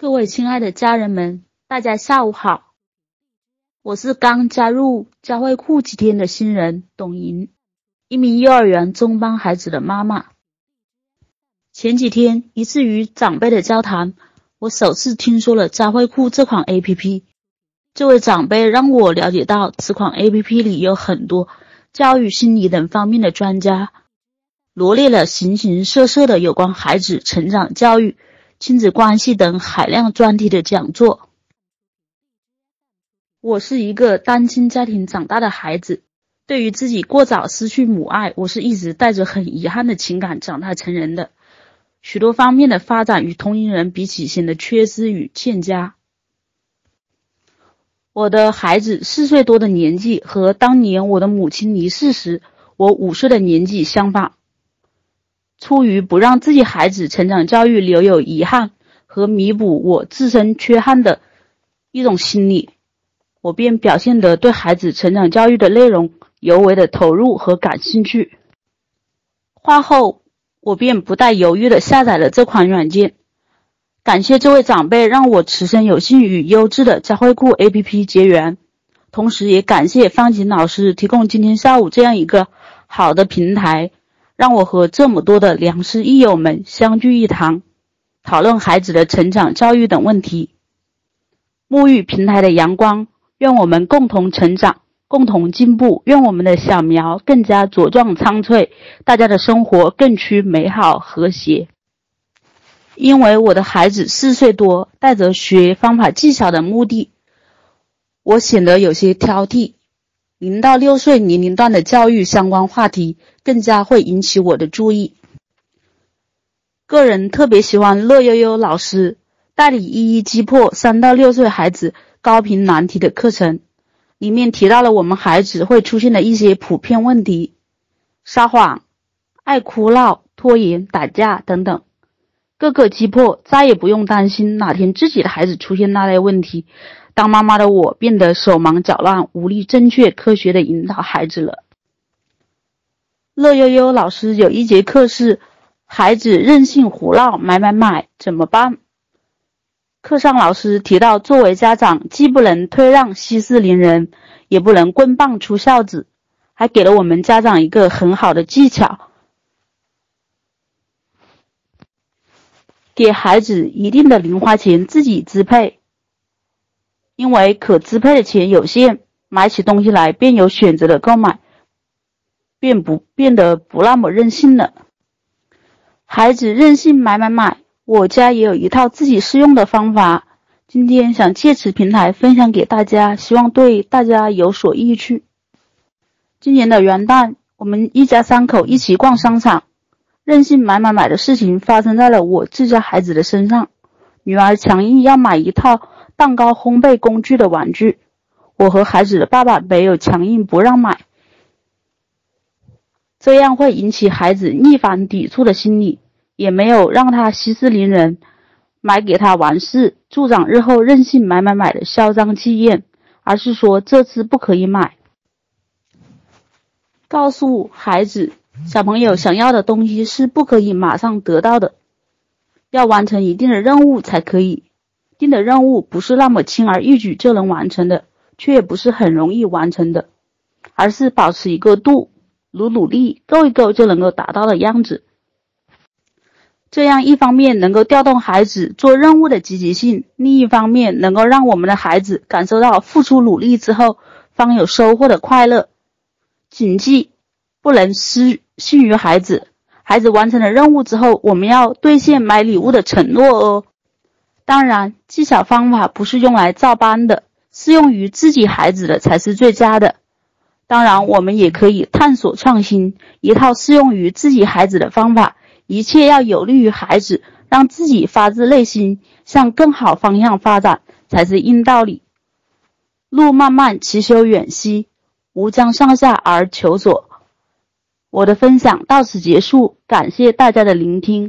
各位亲爱的家人们，大家下午好。我是刚加入教会库几天的新人董莹，一名幼儿园中班孩子的妈妈。前几天一次与长辈的交谈，我首次听说了教会库这款 A P P。这位长辈让我了解到，此款 A P P 里有很多教育、心理等方面的专家，罗列了形形色色的有关孩子成长、教育。亲子关系等海量专题的讲座。我是一个单亲家庭长大的孩子，对于自己过早失去母爱，我是一直带着很遗憾的情感长大成人的。许多方面的发展与同龄人比起，显得缺失与欠佳。我的孩子四岁多的年纪和当年我的母亲离世时我五岁的年纪相仿。出于不让自己孩子成长教育留有遗憾和弥补我自身缺憾的一种心理，我便表现得对孩子成长教育的内容尤为的投入和感兴趣。话后，我便不带犹豫的下载了这款软件。感谢这位长辈让我此生有幸与优质的教会库 APP 结缘，同时也感谢方琴老师提供今天下午这样一个好的平台。让我和这么多的良师益友们相聚一堂，讨论孩子的成长、教育等问题。沐浴平台的阳光，愿我们共同成长，共同进步。愿我们的小苗更加茁壮苍翠，大家的生活更趋美好和谐。因为我的孩子四岁多，带着学方法技巧的目的，我显得有些挑剔。零到六岁年龄段的教育相关话题更加会引起我的注意。个人特别喜欢乐悠悠老师带你一一击破三到六岁孩子高频难题的课程，里面提到了我们孩子会出现的一些普遍问题：撒谎、爱哭闹、拖延、打架等等，各个击破，再也不用担心哪天自己的孩子出现那类问题。当妈妈的我变得手忙脚乱，无力正确科学的引导孩子了。乐悠悠老师有一节课是孩子任性胡闹买买买怎么办？课上老师提到，作为家长，既不能退让息事宁人，也不能棍棒出孝子，还给了我们家长一个很好的技巧，给孩子一定的零花钱自己支配。因为可支配的钱有限，买起东西来便有选择的购买，便不变得不那么任性了。孩子任性买买买，我家也有一套自己适用的方法，今天想借此平台分享给大家，希望对大家有所益处。今年的元旦，我们一家三口一起逛商场，任性买买买的事情发生在了我自家孩子的身上。女儿强硬要买一套。蛋糕烘焙工具的玩具，我和孩子的爸爸没有强硬不让买，这样会引起孩子逆反抵触的心理，也没有让他息事宁人，买给他完事，助长日后任性买买买的嚣张气焰，而是说这次不可以买，告诉孩子小朋友想要的东西是不可以马上得到的，要完成一定的任务才可以。定的任务不是那么轻而易举就能完成的，却也不是很容易完成的，而是保持一个度，努努力够一够就能够达到的样子。这样一方面能够调动孩子做任务的积极性，另一方面能够让我们的孩子感受到付出努力之后方有收获的快乐。谨记，不能失信于孩子。孩子完成了任务之后，我们要兑现买礼物的承诺哦。当然，技巧方法不是用来照搬的，适用于自己孩子的才是最佳的。当然，我们也可以探索创新一套适用于自己孩子的方法，一切要有利于孩子，让自己发自内心向更好方向发展才是硬道理。路漫漫其修远兮，吾将上下而求索。我的分享到此结束，感谢大家的聆听。